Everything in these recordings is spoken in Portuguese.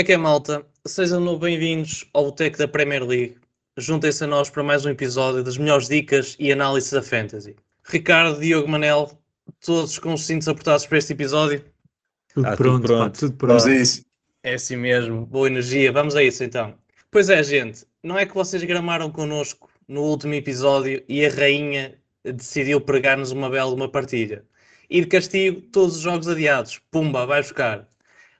Como é que é, malta? Sejam bem-vindos ao Boteco da Premier League. Juntem-se a nós para mais um episódio das melhores dicas e análises da Fantasy. Ricardo, Diogo, Manel, todos com os cintos apertados para este episódio? Tudo, ah, pronto, tudo pronto, pá, tudo pronto. Vamos a isso. É assim mesmo, boa energia. Vamos a isso então. Pois é, gente, não é que vocês gramaram connosco no último episódio e a rainha decidiu pregar-nos uma bela uma partilha. E de castigo, todos os jogos adiados. Pumba, vai buscar.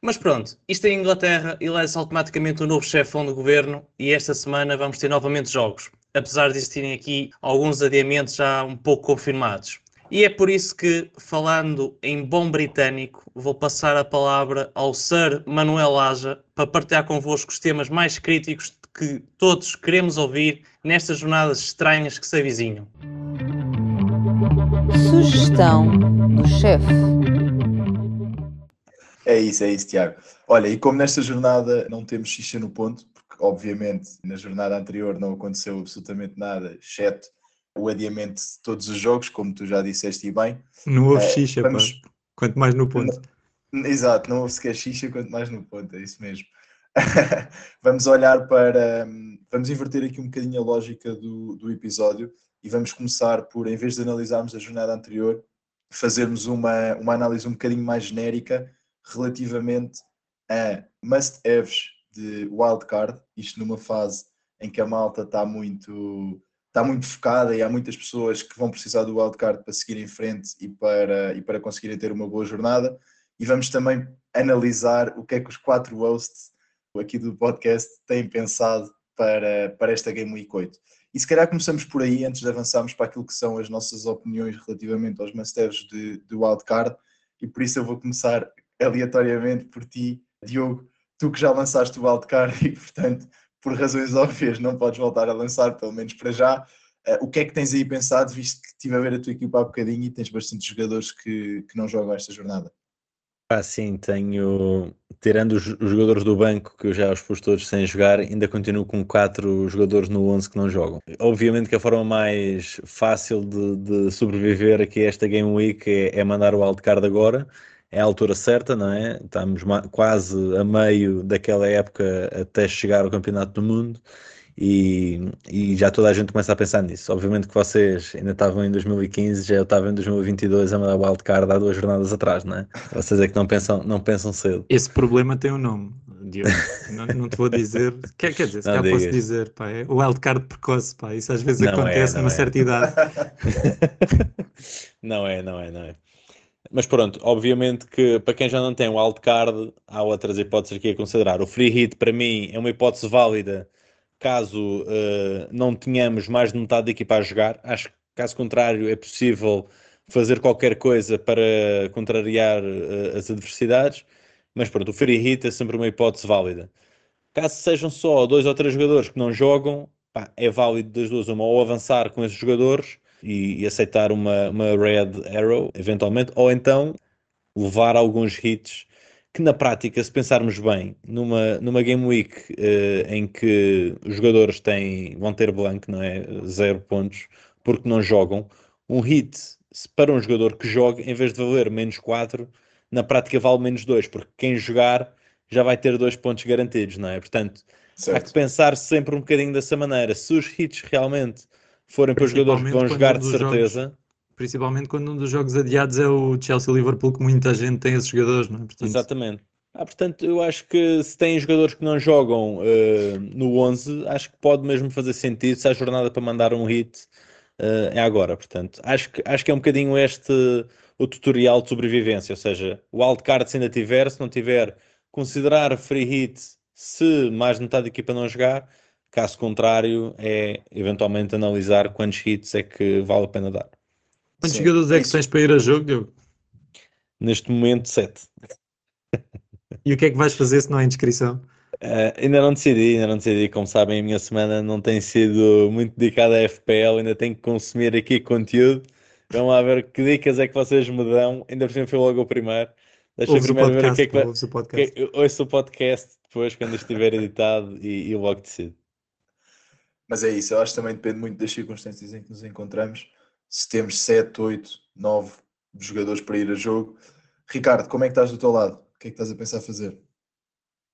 Mas pronto, isto é Inglaterra e leva-se automaticamente o novo chefão do governo e esta semana vamos ter novamente jogos, apesar de existirem aqui alguns adiamentos já um pouco confirmados. E é por isso que, falando em bom britânico, vou passar a palavra ao Sir Manuel Aja para partilhar convosco os temas mais críticos que todos queremos ouvir nestas jornadas estranhas que se avizinham. Sugestão do chefe. É isso, é isso, Tiago. Olha, e como nesta jornada não temos xixa no ponto, porque obviamente na jornada anterior não aconteceu absolutamente nada, exceto o adiamento de todos os jogos, como tu já disseste e bem. Não houve uh, xixa, vamos... pá. quanto mais no ponto. Exato, não houve sequer xixa, quanto mais no ponto, é isso mesmo. vamos olhar para. Vamos inverter aqui um bocadinho a lógica do, do episódio e vamos começar por, em vez de analisarmos a jornada anterior, fazermos uma, uma análise um bocadinho mais genérica relativamente a must-haves de wildcard, isto numa fase em que a malta está muito está muito focada e há muitas pessoas que vão precisar do wildcard para seguir em frente e para, e para conseguirem ter uma boa jornada. E vamos também analisar o que é que os quatro hosts aqui do podcast têm pensado para, para esta Game Week 8. E se calhar começamos por aí, antes de avançarmos para aquilo que são as nossas opiniões relativamente aos masters de, de wildcard, e por isso eu vou começar aleatoriamente por ti, Diogo, tu que já lançaste o wildcard e, portanto, por razões óbvias, não podes voltar a lançar, pelo menos para já. Uh, o que é que tens aí pensado, visto que estive a ver a tua equipa há bocadinho e tens bastantes jogadores que, que não jogam esta jornada? Ah, sim, tenho. Tirando os, os, jogadores do banco, que eu já os pus todos sem jogar, ainda continuo com quatro jogadores no 11 que não jogam. Obviamente que a forma mais fácil de, de sobreviver aqui a esta Game Week é, é mandar o wildcard agora é a altura certa, não é? Estamos quase a meio daquela época até chegar ao Campeonato do Mundo e, e, já toda a gente começa a pensar nisso. Obviamente que vocês ainda estavam em 2015, já eu estava em 2022 a mandar wildcard há duas jornadas atrás, não é? Vocês é que não pensam, não pensam cedo. Esse problema tem um nome. Diogo. Não, não te vou dizer, quer, quer dizer, se cá posso dizer, pá, é o wildcard precoce, pá, isso às vezes não acontece é, numa é. certa idade. não é, não é, não é. Mas pronto, obviamente que para quem já não tem o wildcard, há outras hipóteses aqui a considerar. O free hit, para mim, é uma hipótese válida caso uh, não tenhamos mais de metade da equipa a jogar. Acho que, caso contrário, é possível fazer qualquer coisa para contrariar uh, as adversidades. Mas pronto, o free hit é sempre uma hipótese válida. Caso sejam só dois ou três jogadores que não jogam, pá, é válido das duas, uma ou avançar com esses jogadores e, e aceitar uma, uma red arrow, eventualmente, ou então levar alguns hits que na prática, se pensarmos bem, numa, numa Game Week uh, em que os jogadores têm, vão ter blank, não é? Zero pontos, porque não jogam, um hit para um jogador que joga, em vez de valer menos 4, na prática vale menos 2, porque quem jogar já vai ter dois pontos garantidos, não é? Portanto, certo. há que pensar sempre um bocadinho dessa maneira. Se os hits realmente forem para os jogadores que vão jogar de certeza. Jogos, principalmente quando um dos jogos adiados é o Chelsea-Liverpool, que muita gente tem esses jogadores, não é? Portanto... Exatamente. Ah, portanto, eu acho que se tem jogadores que não jogam uh, no 11, acho que pode mesmo fazer sentido se a jornada para mandar um hit uh, é agora. Portanto, acho que, acho que é um bocadinho este o tutorial de sobrevivência. Ou seja, o wildcard se ainda tiver, se não tiver, considerar free hit se mais de metade da equipa não jogar Caso contrário, é eventualmente analisar quantos hits é que vale a pena dar. Quantos Sim, jogadores é que tens para ir a jogo, Neste momento, sete. E o que é que vais fazer se não há inscrição? Uh, ainda não decidi, ainda não decidi. Como sabem, a minha semana não tem sido muito dedicada a FPL, ainda tenho que consumir aqui conteúdo. Vamos lá ver que dicas é que vocês me dão. Ainda por cima foi logo o primeiro. Deixa eu primeiro podcast, ver o que é que vai. Ouço o podcast. Que, ouço o podcast depois, quando estiver editado, e, e logo decido. Mas é isso, eu acho que também depende muito das circunstâncias em que nos encontramos. Se temos 7, 8, 9 jogadores para ir a jogo. Ricardo, como é que estás do teu lado? O que é que estás a pensar fazer?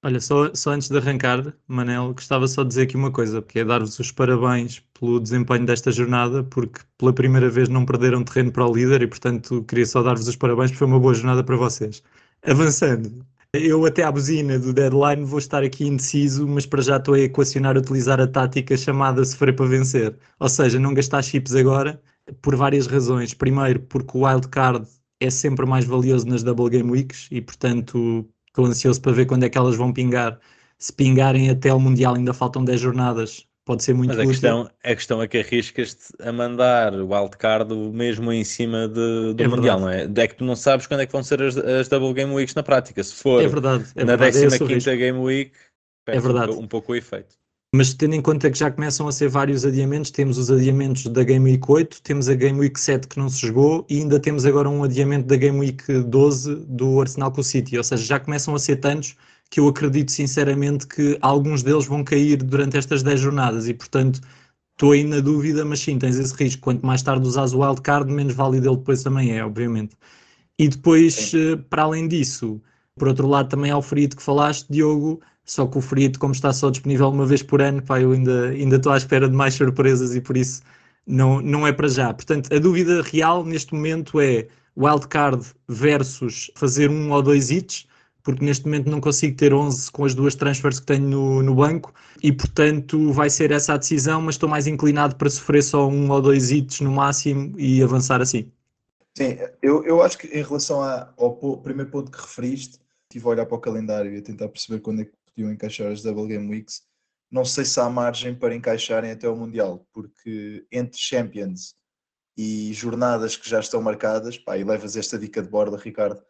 Olha, só, só antes de arrancar, Manel, gostava só de dizer aqui uma coisa, porque é dar-vos os parabéns pelo desempenho desta jornada, porque pela primeira vez não perderam terreno para o líder e, portanto, queria só dar-vos os parabéns, porque foi uma boa jornada para vocês. Avançando, eu até à buzina do deadline vou estar aqui indeciso, mas para já estou a equacionar utilizar a tática chamada sofrer para vencer. Ou seja, não gastar chips agora, por várias razões. Primeiro, porque o wildcard é sempre mais valioso nas double game weeks e, portanto, Estou ansioso para ver quando é que elas vão pingar. Se pingarem até o Mundial, ainda faltam 10 jornadas. Pode ser muito Mas a questão, a questão é que arriscas-te a mandar o wildcard mesmo em cima de, do é Mundial, não é? É que tu não sabes quando é que vão ser as, as Double Game Weeks na prática. Se for é verdade, é na 15 é Game Week, é verdade. Um, um pouco o efeito. Mas tendo em conta que já começam a ser vários adiamentos, temos os adiamentos da Game Week 8, temos a Game Week 7 que não se jogou e ainda temos agora um adiamento da Game Week 12 do Arsenal com o City. Ou seja, já começam a ser tantos que eu acredito sinceramente que alguns deles vão cair durante estas 10 jornadas e, portanto, estou aí na dúvida, mas sim, tens esse risco. Quanto mais tarde usas o wildcard, menos válido ele depois também é, obviamente. E depois. Eh, para além disso, por outro lado, também há o ferido que falaste, Diogo só que o Frito, como está só disponível uma vez por ano, pá, eu ainda, ainda estou à espera de mais surpresas e por isso não, não é para já. Portanto, a dúvida real neste momento é wildcard versus fazer um ou dois hits, porque neste momento não consigo ter 11 com as duas transfers que tenho no, no banco e, portanto, vai ser essa a decisão, mas estou mais inclinado para sofrer só um ou dois hits no máximo e avançar assim. Sim, eu, eu acho que em relação ao primeiro ponto que referiste, estive a olhar para o calendário e a tentar perceber quando é que podiam encaixar as Double Game Weeks. Não sei se há margem para encaixarem até o Mundial, porque entre Champions e jornadas que já estão marcadas, pá, e levas esta dica de borda, Ricardo.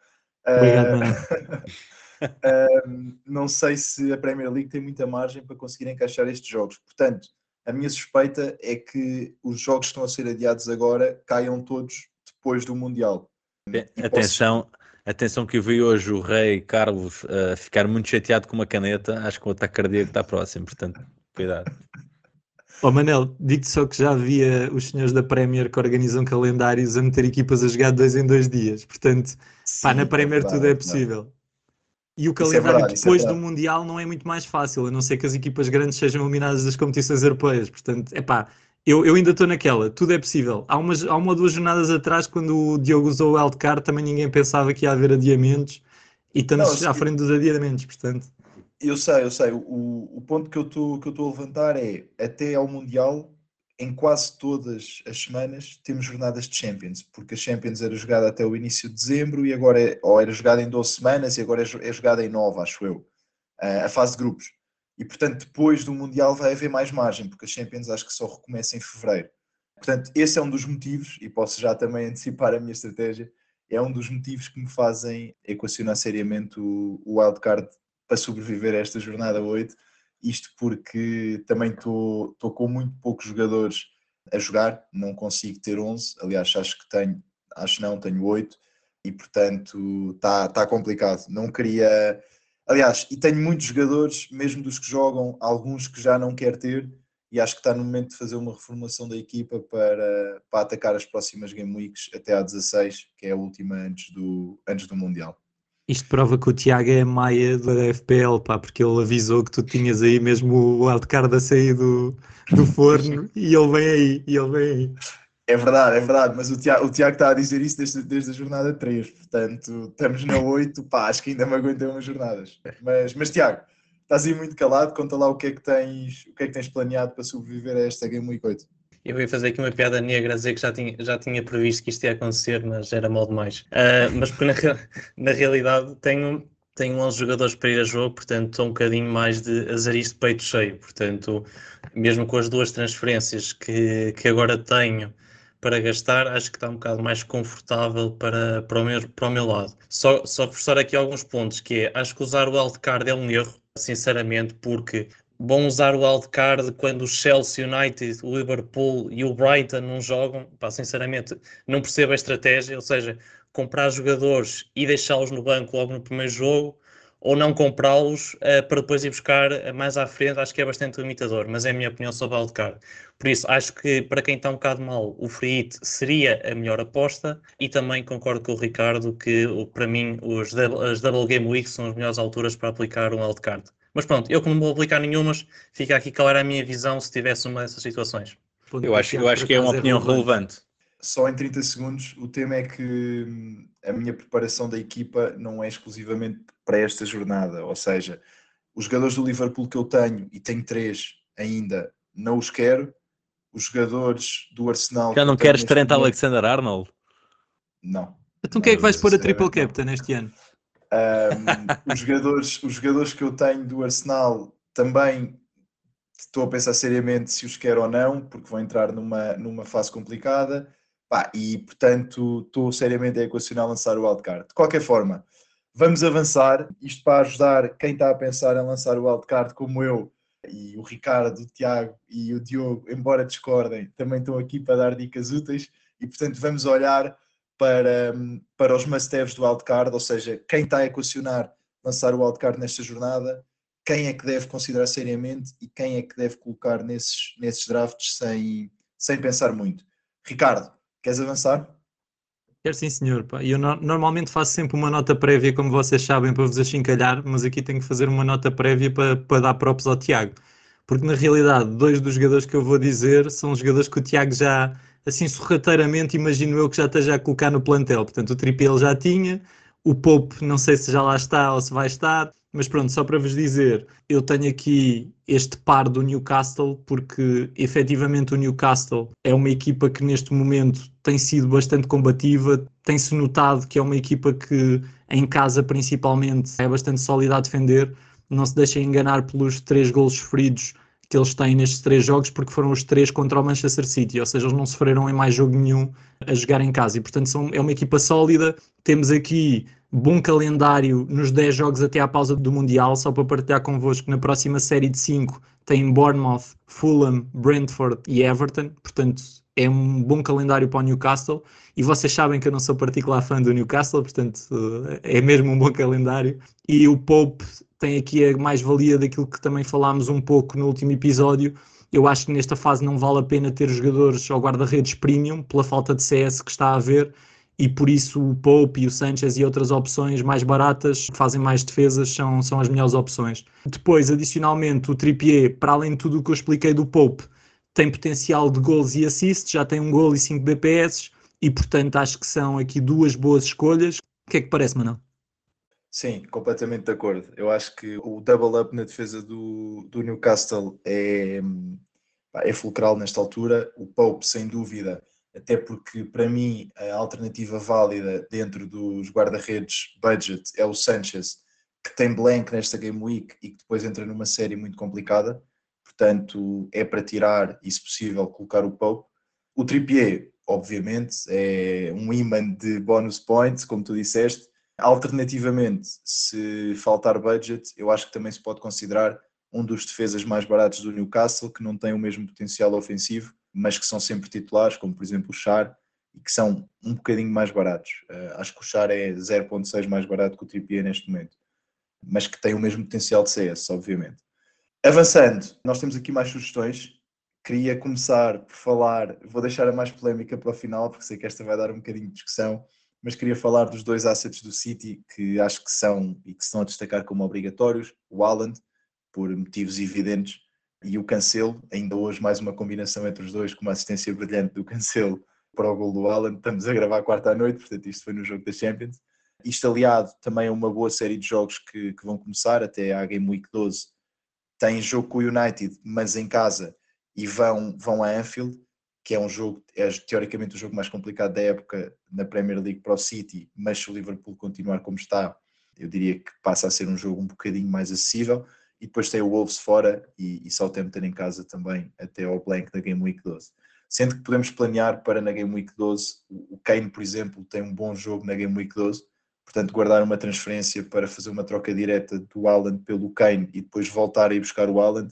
Obrigado, uh, uh, não sei se a Premier League tem muita margem para conseguir encaixar estes jogos. Portanto, a minha suspeita é que os jogos que estão a ser adiados agora caiam todos depois do Mundial. Atenção, posso... Atenção que eu vi hoje o rei Carlos uh, ficar muito chateado com uma caneta. Acho que o ataque cardíaco está próximo, portanto, cuidado. Oh Manel, digo-te só que já havia os senhores da Premier que organizam calendários a meter equipas a jogar dois em dois dias. Portanto, Sim, pá, na Premier é tudo é possível. E o é calendário é verdade, depois é do Mundial não é muito mais fácil, a não ser que as equipas grandes sejam eliminadas das competições europeias. Portanto, é pá, eu, eu ainda estou naquela, tudo é possível. Há, umas, há uma ou duas jornadas atrás, quando o Diogo usou o wildcard, também ninguém pensava que ia haver adiamentos e estamos não, à frente dos adiamentos, portanto. Eu sei, eu sei. O, o ponto que eu estou a levantar é até ao Mundial, em quase todas as semanas, temos jornadas de Champions, porque a Champions era jogada até o início de dezembro e agora é, ou era jogada em 12 semanas e agora é, é jogada em 9, acho eu. A fase de grupos. E, portanto, depois do Mundial vai haver mais margem, porque a Champions acho que só recomeça em fevereiro. Portanto, esse é um dos motivos, e posso já também antecipar a minha estratégia, é um dos motivos que me fazem equacionar seriamente o, o wildcard para sobreviver a esta jornada 8. Isto porque também estou com muito poucos jogadores a jogar, não consigo ter 11. Aliás, acho que tenho, acho não, tenho 8 e portanto está tá complicado. Não queria Aliás, e tenho muitos jogadores, mesmo dos que jogam, alguns que já não quer ter, e acho que está no momento de fazer uma reformulação da equipa para, para atacar as próximas Game Weeks até à 16, que é a última antes do, antes do Mundial. Isto prova que o Tiago é maia da FPL, pá, porque ele avisou que tu tinhas aí mesmo o wildcard a sair do, do forno e ele vem aí, e ele vem aí. É verdade, é verdade, mas o Tiago, o Tiago está a dizer isso desde, desde a jornada 3, portanto estamos na 8, pá, acho que ainda me aguentei umas jornadas. Mas, mas Tiago, estás aí muito calado, conta lá o que é que tens, o que é que tens planeado para sobreviver a esta Game Week 8. Eu ia fazer aqui uma piada negra, dizer que já tinha, já tinha previsto que isto ia acontecer, mas era mal demais. Uh, mas porque na, na realidade tenho, tenho 11 jogadores para ir a jogo, portanto estou um bocadinho mais de azarista de peito cheio. Portanto, mesmo com as duas transferências que, que agora tenho, para gastar, acho que está um bocado mais confortável para, para, o, meu, para o meu lado. Só, só forçar aqui alguns pontos, que é, acho que usar o wildcard é um erro, sinceramente, porque bom usar o wildcard quando o Chelsea United, o Liverpool e o Brighton não jogam, pá, sinceramente, não percebo a estratégia, ou seja, comprar jogadores e deixá-los no banco logo no primeiro jogo, ou não comprá-los uh, para depois ir buscar mais à frente, acho que é bastante limitador, mas é a minha opinião sobre o wildcard. Por isso, acho que para quem está um bocado mal, o free hit seria a melhor aposta e também concordo com o Ricardo que para mim os, as Double Game Weeks são as melhores alturas para aplicar um wildcard. Mas pronto, eu como não vou aplicar nenhumas, fica aqui qual era a minha visão se tivesse uma dessas situações. Eu acho, eu acho que é uma opinião relevante. Só em 30 segundos, o tema é que hum, a minha preparação da equipa não é exclusivamente para esta jornada, ou seja, os jogadores do Liverpool que eu tenho, e tenho três ainda, não os quero, os jogadores do Arsenal... Já não queres Trent Alexander-Arnold? Não. Então quem é que vais pôr a triple captain este ano? Um, os, jogadores, os jogadores que eu tenho do Arsenal também estou a pensar seriamente se os quero ou não, porque vão entrar numa, numa fase complicada. Pá, e portanto estou seriamente a equacionar lançar o wildcard. De qualquer forma, vamos avançar. Isto para ajudar quem está a pensar em lançar o wildcard, como eu, e o Ricardo, o Tiago e o Diogo, embora discordem, também estão aqui para dar dicas úteis. E portanto, vamos olhar para, para os must-haves do wildcard, ou seja, quem está a equacionar lançar o wildcard nesta jornada, quem é que deve considerar seriamente e quem é que deve colocar nesses, nesses drafts sem, sem pensar muito. Ricardo, queres avançar? Quero sim, senhor. E eu no normalmente faço sempre uma nota prévia, como vocês sabem, para vos achincalhar, mas aqui tenho que fazer uma nota prévia para, para dar props ao Tiago. Porque na realidade, dois dos jogadores que eu vou dizer são jogadores que o Tiago já, assim sorrateiramente, imagino eu que já esteja a colocar no plantel. Portanto, o Tripi ele já tinha, o Pope não sei se já lá está ou se vai estar, mas pronto, só para vos dizer, eu tenho aqui este par do Newcastle, porque efetivamente o Newcastle é uma equipa que neste momento tem sido bastante combativa, tem-se notado que é uma equipa que em casa principalmente é bastante sólida a defender, não se deixem enganar pelos três gols sofridos que eles têm nestes três jogos, porque foram os três contra o Manchester City, ou seja, eles não sofreram em mais jogo nenhum a jogar em casa, e portanto são, é uma equipa sólida. Temos aqui bom calendário nos 10 jogos até à pausa do Mundial, só para partilhar convosco, na próxima série de 5 tem Bournemouth, Fulham, Brentford e Everton, portanto é um bom calendário para o Newcastle, e vocês sabem que eu não sou particular fã do Newcastle, portanto é mesmo um bom calendário, e o Pope tem aqui a mais-valia daquilo que também falámos um pouco no último episódio, eu acho que nesta fase não vale a pena ter jogadores ao guarda-redes premium, pela falta de CS que está a haver, e por isso o Pope e o Sanchez e outras opções mais baratas que fazem mais defesas são, são as melhores opções. Depois, adicionalmente, o Trippier, para além de tudo o que eu expliquei do Pope, tem potencial de gols e assists, já tem um gol e 5 BPS e portanto acho que são aqui duas boas escolhas. O que é que parece, Manuel? Sim, completamente de acordo. Eu acho que o double up na defesa do, do Newcastle é, é fulcral nesta altura. O Pope, sem dúvida, até porque para mim a alternativa válida dentro dos guarda-redes budget é o Sanchez, que tem blank nesta Game Week e que depois entra numa série muito complicada, portanto é para tirar e se possível colocar o Pope. O Trippier, obviamente, é um imã de bonus points, como tu disseste. Alternativamente, se faltar budget, eu acho que também se pode considerar um dos defesas mais baratos do Newcastle, que não tem o mesmo potencial ofensivo, mas que são sempre titulares, como por exemplo o Char, e que são um bocadinho mais baratos. Uh, acho que o Char é 0.6 mais barato que o Trippier neste momento, mas que tem o mesmo potencial de CS, obviamente. Avançando, nós temos aqui mais sugestões. Queria começar por falar, vou deixar a mais polémica para o final, porque sei que esta vai dar um bocadinho de discussão, mas queria falar dos dois assets do City que acho que são e que estão a destacar como obrigatórios, o Haaland, por motivos evidentes, e o Cancelo, ainda hoje mais uma combinação entre os dois, com uma assistência brilhante do Cancelo para o gol do Alan. Estamos a gravar quarta à noite, portanto isto foi no jogo da Champions. Isto aliado também a uma boa série de jogos que, que vão começar até à Game Week 12. Tem jogo com o United, mas em casa, e vão, vão a Anfield, que é um jogo, é teoricamente o jogo mais complicado da época na Premier League para o City, mas se o Liverpool continuar como está, eu diria que passa a ser um jogo um bocadinho mais acessível e depois tem o Wolves fora e, e Southampton em casa também até ao blank da Game Week 12. Sendo que podemos planear para na Game Week 12, o Kane, por exemplo, tem um bom jogo na Game Week 12, portanto guardar uma transferência para fazer uma troca direta do Haaland pelo Kane e depois voltar a ir buscar o Haaland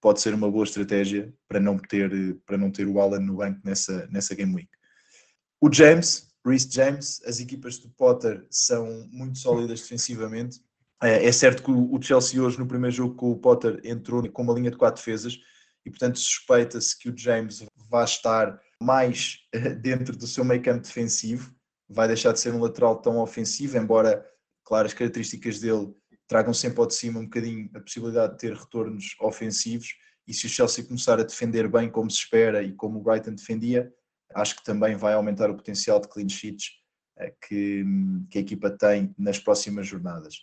pode ser uma boa estratégia para não ter, para não ter o Haaland no banco nessa, nessa Game Week. O James, Reece James, as equipas do Potter são muito sólidas defensivamente É, é certo que o Chelsea hoje, no primeiro jogo com o Potter, entrou com uma linha de quatro defesas e, portanto, suspeita-se que o James vai estar mais dentro do seu meio campo defensivo, vai deixar de ser um lateral tão ofensivo, embora, claro, as características dele tragam sempre ao de cima um bocadinho a possibilidade de ter retornos ofensivos. E se o Chelsea começar a defender bem como se espera e como o Brighton defendia, acho que também vai aumentar o potencial de clean sheets eh, que, que a equipa tem nas próximas jornadas.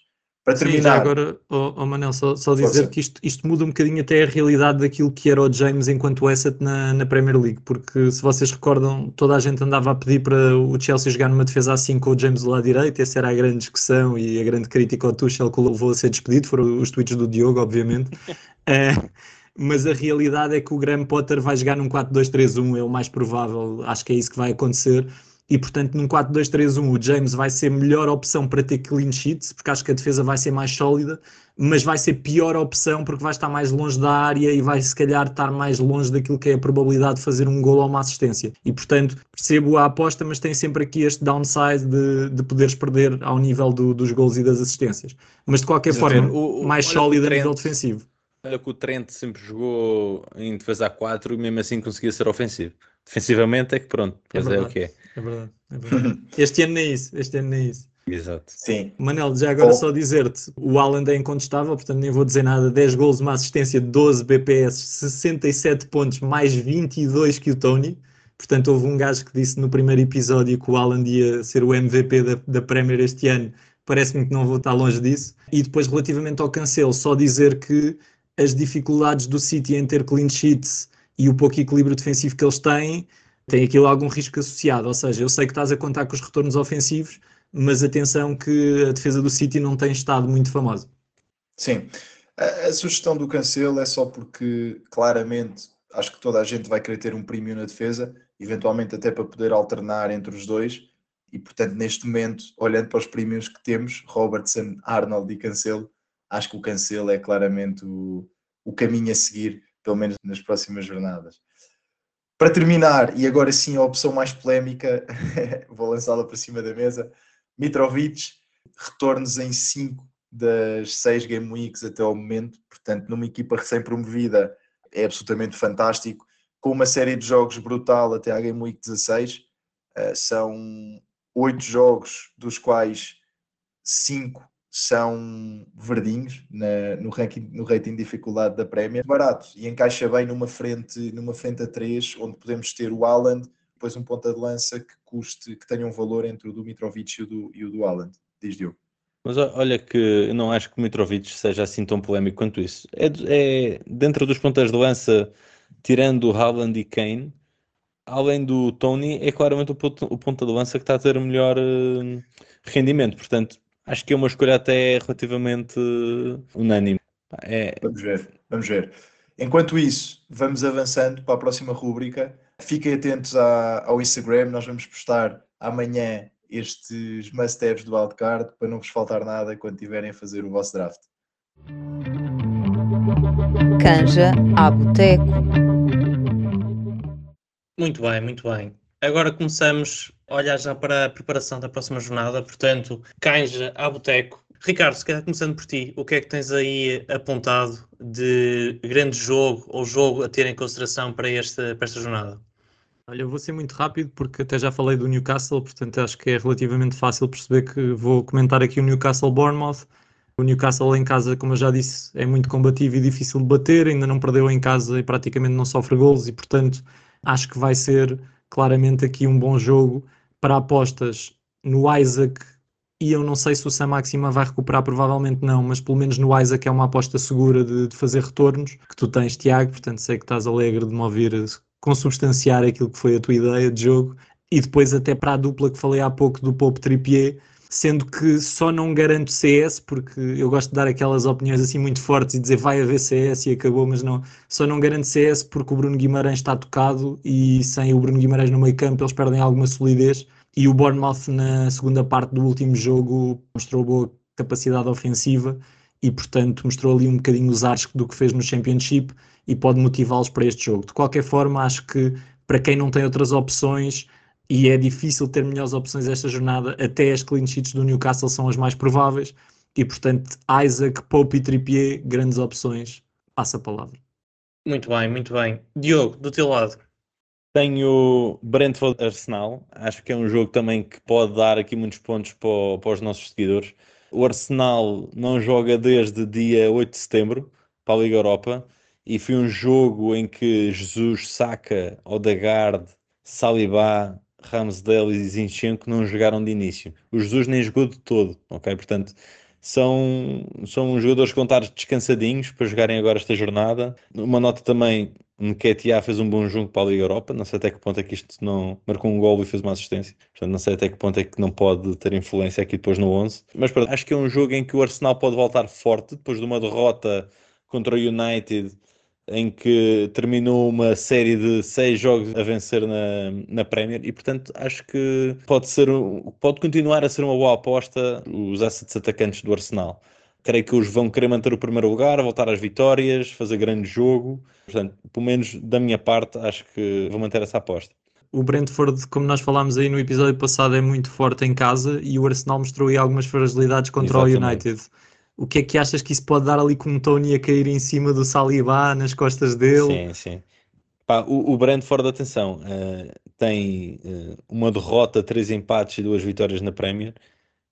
Para terminar. Sim, agora, oh, oh Manel, só, só dizer que isto, isto muda um bocadinho até a realidade daquilo que era o James enquanto asset na, na Premier League, porque se vocês recordam, toda a gente andava a pedir para o Chelsea jogar numa defesa assim com o James do lado direito, essa era a grande discussão e a grande crítica ao Tuchel que o levou a ser despedido, foram os tweets do Diogo, obviamente. é, mas a realidade é que o Graham Potter vai jogar num 4-2-3-1, é o mais provável, acho que é isso que vai acontecer e portanto num 4-2-3-1 o James vai ser melhor opção para ter clean sheets, porque acho que a defesa vai ser mais sólida, mas vai ser pior opção porque vai estar mais longe da área e vai se calhar estar mais longe daquilo que é a probabilidade de fazer um gol ou uma assistência. E portanto percebo a aposta, mas tem sempre aqui este downside de, de poderes perder ao nível do, dos gols e das assistências. Mas de qualquer forma, o, o, mais sólida a nível defensivo. Olha que o Trent sempre jogou em defesa a 4 e mesmo assim conseguia ser ofensivo. Defensivamente é que pronto, é, é o que é. É verdade, é verdade. Este ano nem é isso, este ano nem é isso. Exato. Sim. Manel, já agora oh. só dizer-te, o Alan é incontestável, portanto nem vou dizer nada, 10 gols, uma assistência, 12 BPS, 67 pontos, mais 22 que o Tony. Portanto, houve um gajo que disse no primeiro episódio que o Alan ia ser o MVP da, da Premier este ano. Parece-me que não vou estar longe disso. E depois, relativamente ao Cancelo, só dizer que as dificuldades do City em ter clean sheets e o pouco equilíbrio defensivo que eles têm, tem aquilo algum risco associado. Ou seja, eu sei que estás a contar com os retornos ofensivos, mas atenção que a defesa do City não tem estado muito famosa. Sim. A, a sugestão do Cancelo é só porque, claramente, acho que toda a gente vai querer ter um prémio na defesa, eventualmente até para poder alternar entre os dois. E, portanto, neste momento, olhando para os prémios que temos, Robertson, Arnold e Cancelo, acho que o Cancelo é claramente o, o caminho a seguir, pelo menos nas próximas jornadas. Para terminar, e agora sim a opção mais polémica, vou lançá-la para cima da mesa, Mitrovic, retornos em 5 das 6 Game Weeks até ao momento, portanto, numa equipa recém-promovida, é absolutamente fantástico, com uma série de jogos brutal até à Game Week 16, uh, são 8 jogos, dos quais 5 são verdinhos na, no, ranking, no rating de dificuldade da Premier, barato e encaixa bem numa frente, numa frente a três, onde podemos ter o Haaland, depois um ponta de lança que custe, que tenha um valor entre o do Mitrovic e o do, e o do Haaland, diz Diogo. Mas olha que eu não acho que o Mitrovic seja assim tão polémico quanto isso. É, é dentro dos pontas de lança, tirando o Haaland e Kane, além do Tony, é claramente o ponta, o ponta de lança que está a ter melhor uh, rendimento. Portanto, acho que é uma escolha até relativamente unânime. É... Vamos ver, vamos ver. Enquanto isso, vamos avançando para a próxima rúbrica. Fiquem atentos à, ao Instagram, nós vamos postar amanhã estes must-haves do wildcard para não vos faltar nada quando tiverem a fazer o vosso draft. Canja à Boteco. Muito bem, muito bem. Agora começamos olhar já para a preparação da próxima jornada, portanto, canja a boteco. Ricardo, se calhar começando por ti, o que é que tens aí apontado de grande jogo ou jogo a ter em consideração para esta, para esta jornada? Olha, eu vou ser muito rápido porque até já falei do Newcastle, portanto acho que é relativamente fácil perceber que vou comentar aqui o Newcastle Bournemouth. O Newcastle em casa, como eu já disse, é muito combativo e difícil de bater, ainda não perdeu em casa e praticamente não sofre golos e portanto acho que vai ser claramente aqui um bom jogo para apostas no Isaac e eu não sei se o Sam Maxima vai recuperar, provavelmente não, mas pelo menos no Isaac é uma aposta segura de, de, fazer retornos, que tu tens, Tiago, portanto sei que estás alegre de me ouvir consubstanciar aquilo que foi a tua ideia de jogo, e depois até para a dupla que falei há pouco do Pope Tripier, sendo que só não garanto CS, porque eu gosto de dar aquelas opiniões assim muito fortes e dizer vai haver CS e acabou, mas não, só não garanto CS porque o Bruno Guimarães está tocado e sem o Bruno Guimarães no meio campo eles perdem alguma solidez e o Bournemouth na segunda parte do último jogo mostrou boa capacidade ofensiva e portanto mostrou ali um bocadinho os ares do que fez no Championship e pode motivá-los para este jogo. De qualquer forma, acho que para quem não tem outras opções, e é difícil ter melhores opções esta jornada, até as clean sheets do Newcastle são as mais prováveis. e portanto Isaac, Pope e Trippier, grandes opções. Passa a palavra. Muito bem, muito bem. Diogo, do teu lado. Tenho Brentford Arsenal, acho que é um jogo também que pode dar aqui muitos pontos para, para os nossos seguidores. O Arsenal não joga desde dia 8 de setembro para a Liga Europa e foi um jogo em que Jesus, Saka, Odegaard, Saliba, Ramsdale e Zinchenko não jogaram de início. O Jesus nem jogou de todo, ok? Portanto, são, são jogadores com estar descansadinhos para jogarem agora esta jornada. Uma nota também, Nketiah fez um bom jogo para a Liga Europa, não sei até que ponto é que isto não marcou um gol e fez uma assistência, portanto não sei até que ponto é que não pode ter influência aqui depois no 11, mas pronto, acho que é um jogo em que o Arsenal pode voltar forte, depois de uma derrota contra o United, em que terminou uma série de seis jogos a vencer na, na Premier e portanto acho que pode ser pode continuar a ser uma boa aposta os assets atacantes do Arsenal. Creio que os vão querer manter o primeiro lugar, voltar às vitórias, fazer grande jogo. Portanto, pelo menos da minha parte, acho que vou manter essa aposta. O Brentford, como nós falámos aí no episódio passado, é muito forte em casa e o Arsenal mostrou aí algumas fragilidades contra Exatamente. o United o que é que achas que isso pode dar ali com o Tony a cair em cima do Saliba nas costas dele? Sim, sim. Pá, o, o Brentford, atenção, uh, tem uh, uma derrota, três empates e duas vitórias na Premier.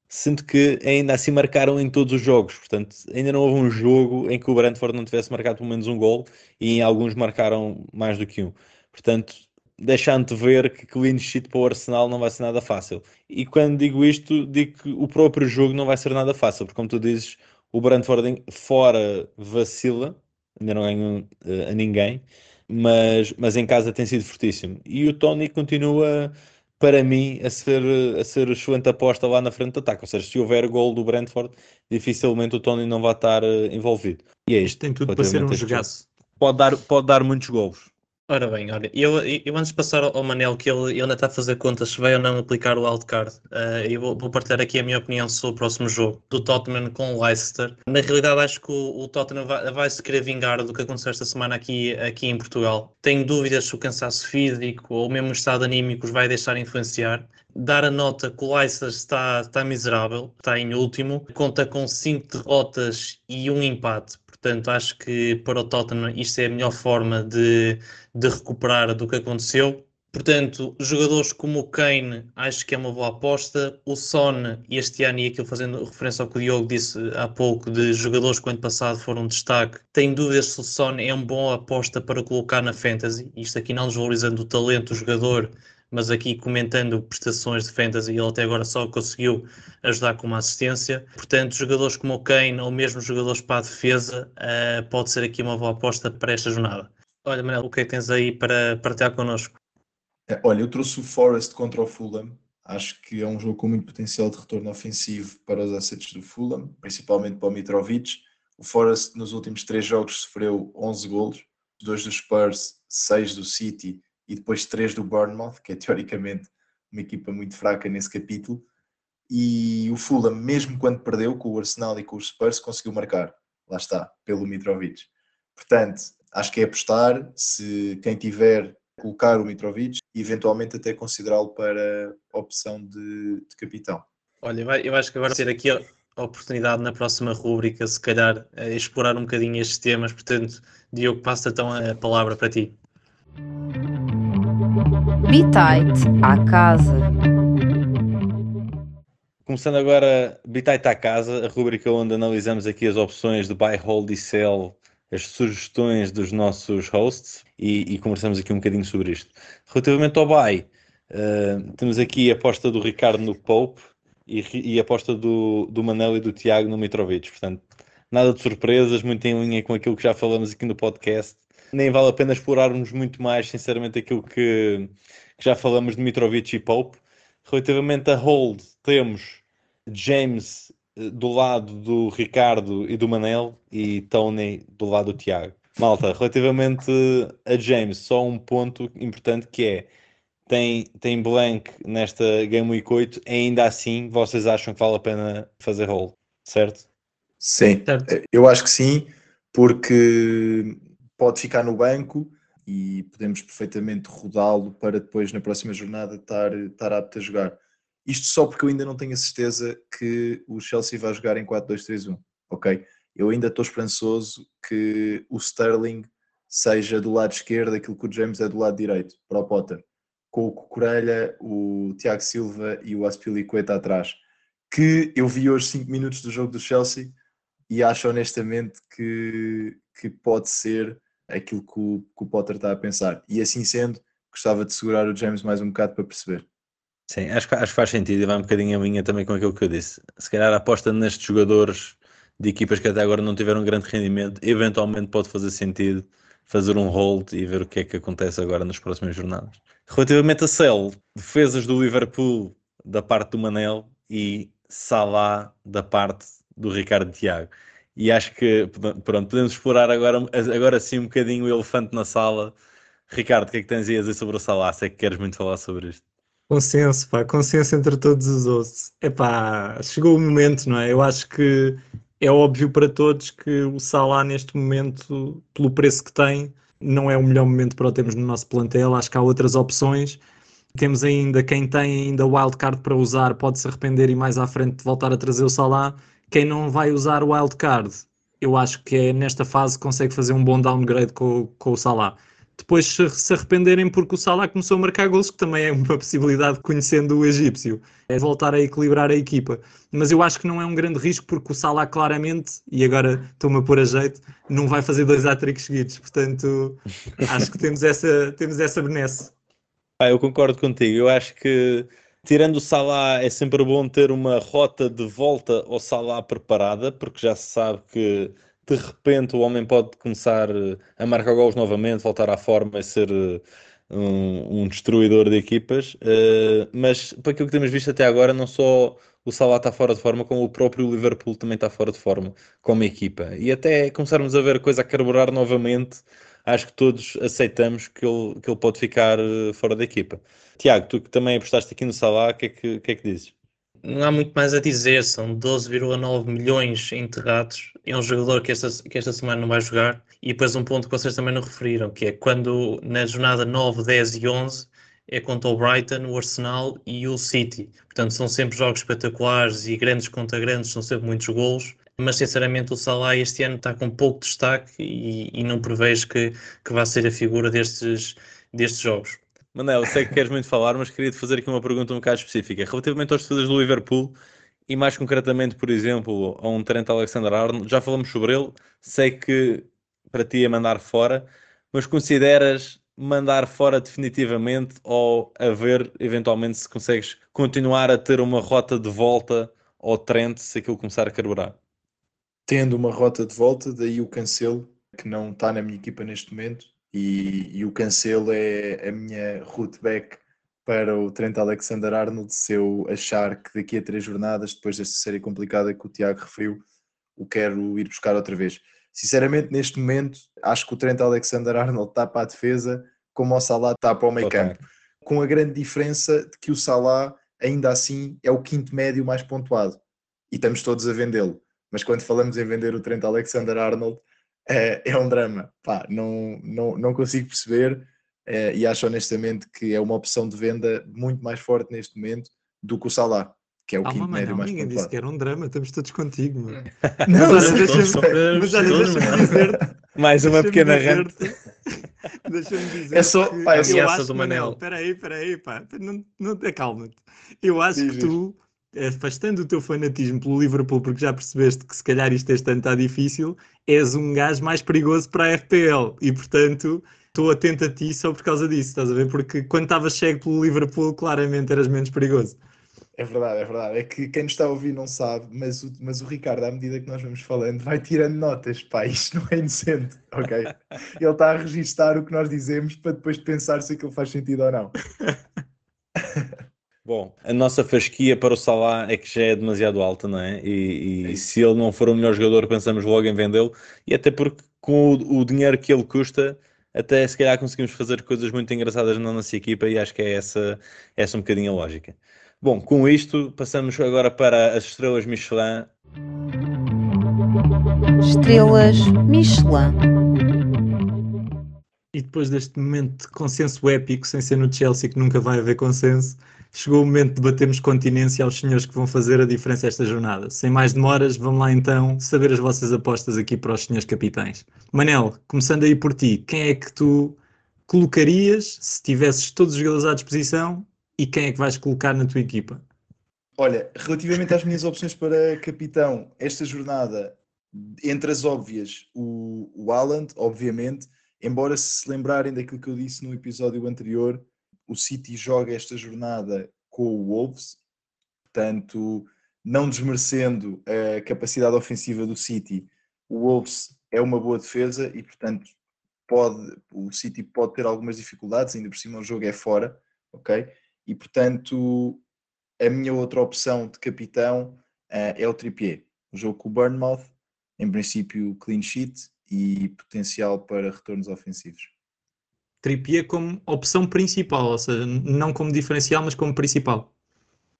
Sinto que ainda assim marcaram em todos os jogos, portanto, ainda não houve um jogo em que o Brentford não tivesse marcado pelo menos um gol e em alguns marcaram mais do que um. Portanto, deixando-te ver que clean sheet para o Arsenal não vai ser nada fácil. E quando digo isto, digo que o próprio jogo não vai ser nada fácil, porque como tu dizes, o Brentford fora vacila, ainda não ganhou uh, a ninguém, mas, mas em casa tem sido fortíssimo. E o Tony continua, para mim, a ser, a ser excelente aposta lá na frente do ataque. Ou seja, se houver gol do Brentford, dificilmente o Tony não vai estar uh, envolvido. E é isto. Tem tudo para ser um jogaço. Pode dar, pode dar muitos gols. Ora bem, olha, eu, eu antes de passar ao Manel, que ele, ele ainda está a fazer contas se vai ou não aplicar o wildcard, uh, eu vou, vou, partilhar aqui a minha opinião sobre o próximo jogo do Tottenham com o Leicester. Na realidade, acho que o, o Tottenham vai, vai, se querer vingar do que aconteceu esta semana aqui, aqui em Portugal. Tenho dúvidas se o cansaço físico ou mesmo o estado anímico os vai deixar influenciar. Dar a nota que o Leicester está, está miserável, está em último, conta com 5 derrotas e um empate Portanto, acho que para o Tottenham isto é a melhor forma de, de recuperar do que aconteceu. Portanto, jogadores como o Kane, acho que é uma boa aposta. O Son, este ano, e aquilo fazendo referência ao que o Diogo disse há pouco, de jogadores que o ano passado foram um destaque, tenho dúvidas se o Son é uma boa aposta para colocar na Fantasy. Isto aqui não desvalorizando o talento do jogador, mas aqui comentando prestações de fantasy, ele até agora só conseguiu ajudar com uma assistência. Portanto, jogadores como o Kane ou mesmo jogadores para a defesa, uh, pode ser aqui uma boa aposta para esta jornada. Olha, Manel, o que é que tens aí para partilhar connosco? É, olha, eu trouxe o Forest contra o Fulham. Acho que é um jogo com muito potencial de retorno ofensivo para os assets do Fulham, principalmente para o Mitrovic. O Forest nos últimos três jogos sofreu 11 golos, dois do Spurs, seis do City e depois três do Bournemouth, que é teoricamente uma equipa muito fraca nesse capítulo. E o Fulham, mesmo quando perdeu com o Arsenal e com os Spurs, conseguiu marcar. Lá está, pelo Mitrovic. Portanto, acho que é apostar, se quem tiver, colocar o Mitrovic e eventualmente até considerá-lo para opção de, de, capitão. Olha, eu acho que agora ser aqui a oportunidade na próxima rúbrica, se calhar, explorar um bocadinho estes temas. Portanto, Diogo, passa então a palavra para ti. Bitite à casa. Começando agora, Bitite à casa, a rubrica onde analisamos aqui as opções de buy, hold e sell, as sugestões dos nossos hosts e, e conversamos aqui um bocadinho sobre isto. Relativamente ao buy, uh, temos aqui a aposta do Ricardo no Pope e, e a aposta do, do Manel e do Tiago no Mitrovic. Portanto, nada de surpresas, muito em linha com aquilo que já falamos aqui no podcast nem vale a pena explorarmos muito mais, sinceramente, aquilo que, que já falamos de Mitrovic e Pope. Relativamente a Hold, temos James do lado do Ricardo e do Manel e Tony do lado do Tiago. Malta, relativamente a James, só um ponto importante que é tem, tem blank nesta Game Week 8, ainda assim vocês acham que vale a pena fazer hold, certo? Sim, certo. eu acho que sim, porque pode ficar no banco e podemos perfeitamente rodá-lo para depois na próxima jornada estar, estar apto a jogar. Isto só porque eu ainda não tenho a certeza que o Chelsea vai jogar em 4-2-3-1, ok? Eu ainda estou esperançoso que o Sterling seja do lado esquerdo aquilo que o James é do lado direito, para o Potter. Com o Cucurella, o Tiago Silva e o Aspilicueta atrás. Que eu vi hoje 5 minutos do jogo do Chelsea e acho honestamente que, que pode ser aquilo que o, que o Potter está a pensar. E assim sendo, gostava de segurar o James mais um bocado para perceber. Sim, acho, acho que faz sentido e vai um bocadinho a minha também com aquilo que eu disse. Se calhar a aposta nestes jogadores de equipas que até agora não tiveram grande rendimento, eventualmente pode fazer sentido fazer um hold e ver o que é que acontece agora nas próximas jornadas. Relativamente a Cell, defesas do Liverpool da parte do Manel e Salah da parte do Ricardo Tiago. E acho que, pronto, podemos explorar agora, agora sim um bocadinho o elefante na sala. Ricardo, o que é que tens a dizer sobre o Salah? Sei que queres muito falar sobre isto. Consenso, pá, consenso entre todos os ossos. Epá, chegou o momento, não é? Eu acho que é óbvio para todos que o Salah neste momento, pelo preço que tem, não é o melhor momento para o termos no nosso plantel. Acho que há outras opções. Temos ainda quem tem ainda wildcard para usar, pode se arrepender e mais à frente voltar a trazer o Salah. Quem não vai usar o wildcard, eu acho que é nesta fase consegue fazer um bom downgrade com, com o Salah depois se, arrependerem porque o Salah começou a marcar gols, que também é uma possibilidade conhecendo o egípcio, é voltar a equilibrar a equipa. Mas eu acho que não é um grande risco porque o Salah claramente, e agora estou-me a pôr a jeito, não vai fazer dois hat-tricks seguidos, portanto acho que temos essa, temos essa benesse. Ah, eu concordo contigo, eu acho que tirando o Salah é sempre bom ter uma rota de volta ao Salah preparada, porque já se sabe que de repente o homem pode começar eh, a marcar gols novamente, voltar à forma e ser eh, um, um destruidor de equipas. Uh, mas para aquilo que temos visto até agora, não só o Salah está fora de forma, como o próprio Liverpool também está fora de forma como equipa. E até começarmos a ver a coisa a carburar novamente, acho que todos aceitamos que ele, que ele pode ficar fora da equipa. Tiago, tu que também apostaste aqui no Salah, o que, é que, que é que dizes? Não há muito mais a dizer, são 12,9 milhões enterrados. É um jogador que esta, que esta semana não vai jogar. E depois um ponto que vocês também não referiram, que é quando na jornada 9, 10 e 11 é contra o Brighton, o Arsenal e o City. Portanto, são sempre jogos espetaculares e grandes contra grandes, são sempre muitos golos. Mas sinceramente o Salah este ano está com pouco destaque e, e não prevejo que, que vá ser a figura destes, destes jogos. Manel, sei que queres muito falar, mas queria te fazer aqui uma pergunta um bocado específica. Relativamente aos defesas do Liverpool, e mais concretamente, por exemplo, a um Trent Alexander-Arnold, já falamos sobre ele, sei que para ti é mandar fora, mas consideras mandar fora definitivamente ou a ver eventualmente se consegues continuar a ter uma rota de volta ao Trent se aquilo começar a carburar? Tendo uma rota de volta, daí o Cancelo, que não está na minha equipa neste momento, e, e o Cancelo é a minha route back para o Trent Alexander-Arnold se eu achar que daqui a três jornadas, depois desta série complicada que o Tiago referiu, o quero ir buscar outra vez. Sinceramente, neste momento, acho que o Trent Alexander-Arnold está para a defesa como o Salah está para o meio okay. campo. Com a grande diferença de que o Salah, ainda assim, é o quinto médio mais pontuado. E estamos todos a vendê-lo. Mas quando falamos em vender o Trent Alexander-Arnold, é, é um drama. Pá, não, não, não consigo perceber é, e acho honestamente que é uma opção de venda muito mais forte neste momento do que o Salah, que é o quinto médio não, mais Ninguém pontuado. disse que era um drama, estamos todos contigo. Mano. Não, mas deixa-me deixa dizer Mais uma pequena rente. Deixa-me dizer. É só pá, é acho, do Manel. Espera aí, espera aí, pá. Não, não te acalma-te. Eu acho Diz, que tu, afastando o teu fanatismo pelo Liverpool, porque já percebeste que se calhar isto este ano está difícil, és um gajo mais perigoso para a FPL e, portanto, estou atento a ti só por causa disso, estás a ver? Porque quando estavas cego pelo Liverpool, claramente eras menos perigoso. É verdade, é verdade. É que quem nos está a ouvir não sabe, mas o, mas o Ricardo, à medida que nós vamos falando, vai tirando notas. Pá, isto não é inocente, ok? Ele está a registar o que nós dizemos para depois pensar se aquilo faz sentido ou não. Bom, a nossa fasquia para o Salah é que já é demasiado alta, não é? E, e se ele não for o melhor jogador, pensamos logo em vendê-lo. E até porque com o, o, dinheiro que ele custa, até se calhar conseguimos fazer coisas muito engraçadas na nossa equipa e acho que é essa, essa um bocadinho a lógica. Bom, com isto, passamos agora para as estrelas Michelin. Estrelas Michelin. E depois deste momento de consenso épico, sem ser no Chelsea, que nunca vai haver consenso, chegou o momento de batermos continência aos senhores que vão fazer a diferença esta jornada. Sem mais demoras, vamos lá então saber as vossas apostas aqui para os senhores capitães. Manel, começando aí por ti, quem é que tu colocarias se tivesses todos os jogadores à disposição e quem é que vais colocar na tua equipa? Olha, relativamente às minhas opções para capitão, esta jornada, entre as óbvias, o, o Haaland, obviamente, embora se lembrarem daquilo que eu disse no episódio anterior, o City joga esta jornada com o Wolves, portanto, não desmerecendo a capacidade ofensiva do City, o Wolves é uma boa defesa e, portanto, pode, o City pode ter algumas dificuldades, ainda por cima o jogo é fora, ok? E, portanto, a minha outra opção de capitão uh, é o Trippier. O jogo com o Bournemouth, em princípio clean sheet e potencial para retornos ofensivos. Trippier como opção principal, ou seja, não como diferencial, mas como principal.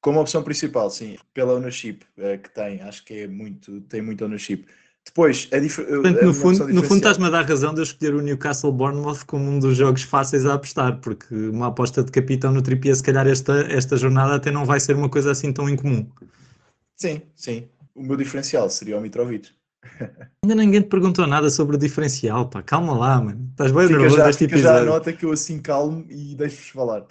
Como opção principal, sim, pela ownership uh, que tem, acho que é muito, tem muito ownership. Depois, dif Portanto, no fundo, no fundo estás-me a dar razão de eu escolher o Newcastle Bournemouth como um dos jogos fáceis a apostar, porque uma aposta de capitão no Trippier, se calhar esta, esta jornada até não vai ser uma coisa assim tão incomum. Sim, sim. O meu diferencial seria o Mitrovic. Ainda ninguém te perguntou nada sobre o diferencial, pá. Calma lá, mano. Estás bem fica nervoso já, deste fica episódio. já a nota que eu assim calmo e deixo-vos falar.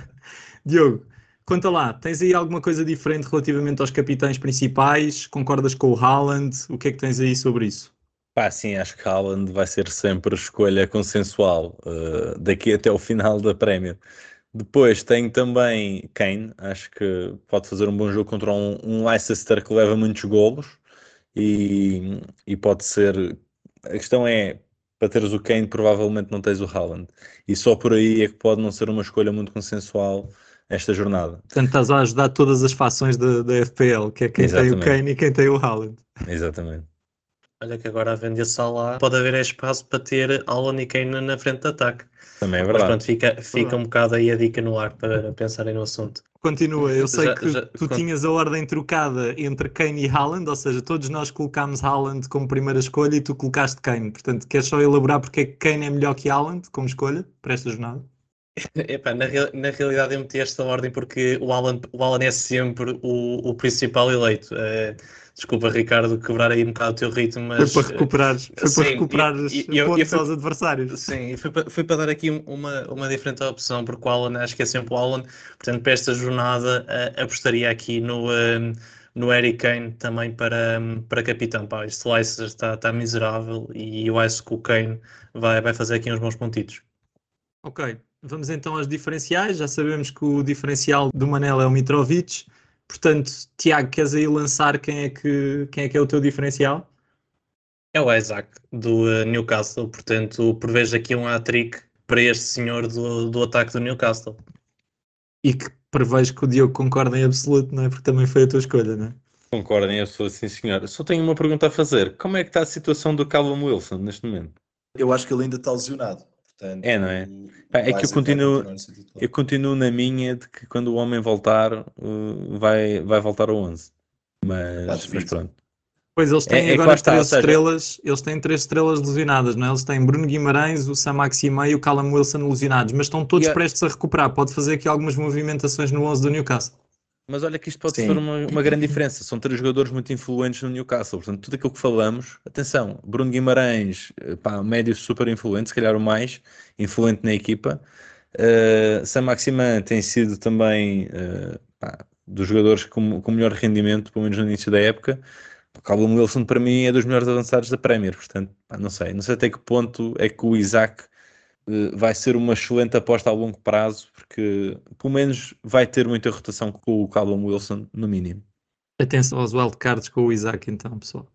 Diogo, Conta lá, tens aí alguma coisa diferente relativamente aos capitães principais? Concordas com o Haaland? O que é que tens aí sobre isso? Pá, sim, acho que Haaland vai ser sempre escolha consensual uh, daqui até o final da Prémio. Depois tenho também Kane, acho que pode fazer um bom jogo contra um, um Leicester que leva muitos golos e, e pode ser. A questão é, para teres o Kane, provavelmente não tens o Haaland, e só por aí é que pode não ser uma escolha muito consensual esta jornada. Portanto, estás a ajudar todas as fações da, da FPL, que é quem Exatamente. tem o Kane e quem tem o Haaland. Exatamente. Olha que agora a vender Salah pode haver espaço para ter Haaland e Kane na frente de ataque. Também é verdade. Mas pronto, fica, fica um bocado aí a dica no ar para pensarem no assunto. Continua, eu sei já, que já, tu tinhas a ordem trocada entre Kane e Haaland, ou seja, todos nós colocámos Haaland como primeira escolha e tu colocaste Kane. Portanto, queres só elaborar porque é que Kane é melhor que Haaland como escolha para esta jornada? Epá, na, na, realidade eu meti esta ordem porque o Alan, o Alan é sempre o, o principal eleito. Uh, desculpa, Ricardo, quebrar aí um bocado o teu ritmo, mas... Foi para recuperar, foi sim, para recuperar os pontos aos adversários. Sim, foi para, foi para dar aqui uma, uma diferente opção, porque o Alan, acho que é sempre o Alan, portanto para esta jornada uh, apostaria aqui no... Uh, no Eric Kane também para, para capitão. Pá, este Leicester está, está miserável e eu acho que o Kane vai, vai fazer aqui uns bons pontitos. Ok, Vamos então aos diferenciais. Já sabemos que o diferencial do Manel é o Mitrovic. Portanto, Tiago, queres aí lançar quem é que, quem é, que é o teu diferencial? É o Isaac, do uh, Newcastle. Portanto, prevejo aqui um hat-trick para este senhor do, do ataque do Newcastle. E que prevejo que o Diogo concorda em absoluto, não é? Porque também foi a tua escolha, não é? Concordo em absoluto, sim senhor. Só tenho uma pergunta a fazer. Como é que está a situação do Callum Wilson neste momento? Eu acho que ele ainda está lesionado. Portanto, é, não é? é que eu continuo, eu continuo na minha de que quando o homem voltar, uh, vai, vai voltar ao 11. Mas, mas pronto. Pois eles têm é, agora é três está, estrelas, seja... eles têm três estrelas lesionadas, não é? Eles têm Bruno Guimarães, o Sam Maximé e o Callum Wilson lesionados, mas estão todos yeah. prestes a recuperar. Pode fazer aqui algumas movimentações no 11 do Newcastle. Mas olha que isto pode Sim. ser uma, uma, grande diferença. São três jogadores muito influentes no Newcastle. Portanto, tudo aquilo que falamos, atenção, Bruno Guimarães, eh, pá, médio super influente, se calhar o mais influente na equipa. Uh, Sam Maximan tem sido também uh, pá, dos jogadores com, com melhor rendimento, pelo menos no início da época. O Callum Wilson, para mim, é dos melhores avançados da Premier. Portanto, pá, não sei. Não sei até que ponto é que o Isaac vai ser uma excelente aposta a longo prazo, porque pelo menos vai ter muita rotação com o Callum Wilson, no mínimo. Atenção aos wildcards com o Isaac, então, pessoal.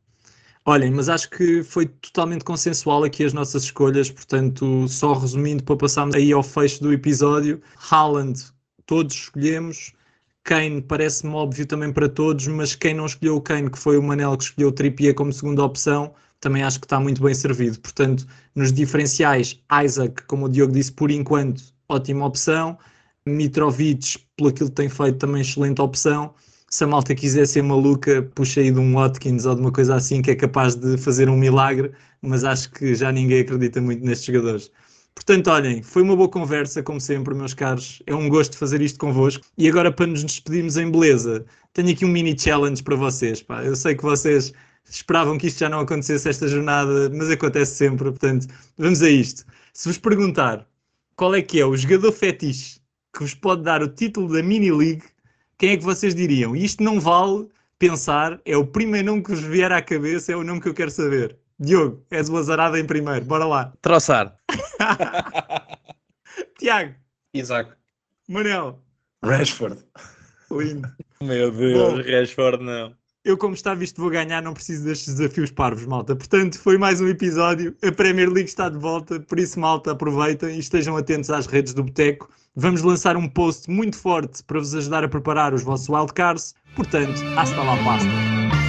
Olhem, mas acho que foi totalmente consensual aqui as nossas escolhas, portanto, só resumindo para passarmos aí ao fecho do episódio, Haaland, todos escolhemos, Kane parece-me óbvio também para todos, mas quem não escolheu o Kane, que foi o Manel que escolheu o Trippier como segunda opção, também acho que está muito bem servido. Portanto, nos diferenciais, Isaac, como o Diogo disse, por enquanto, ótima opção. Mitrovic, pelo aquilo que tem feito, também excelente opção. Se a malta quiser ser maluca, puxa aí de um Watkins ou de uma coisa assim que é capaz de fazer um milagre, mas acho que já ninguém acredita muito nestes jogadores. Portanto, olhem, foi uma boa conversa, como sempre, meus caros. É um gosto fazer isto convosco. E agora, para nos despedirmos em beleza, tenho aqui um mini challenge para vocês. Pá. Eu sei que vocês esperavam que isto já não acontecesse esta jornada, mas acontece sempre. Portanto, vamos a isto. Se vos perguntar qual é que é o jogador fetiche que vos pode dar o título da Mini League, quem é que vocês diriam? Isto não vale pensar, é o primeiro nome que vos vier à cabeça, é o nome que eu quero saber. Diogo, és o azarado em primeiro, bora lá. Troçar. Tiago, Isaac. Manel, Rashford. lindo. Meu Deus, Bom. Rashford não. Eu, como está visto, vou ganhar, não preciso destes desafios parvos, malta. Portanto, foi mais um episódio. A Premier League está de volta, por isso, malta, aproveitem e estejam atentos às redes do Boteco. Vamos lançar um post muito forte para vos ajudar a preparar os vossos wildcards. Portanto, hasta lá, pasta.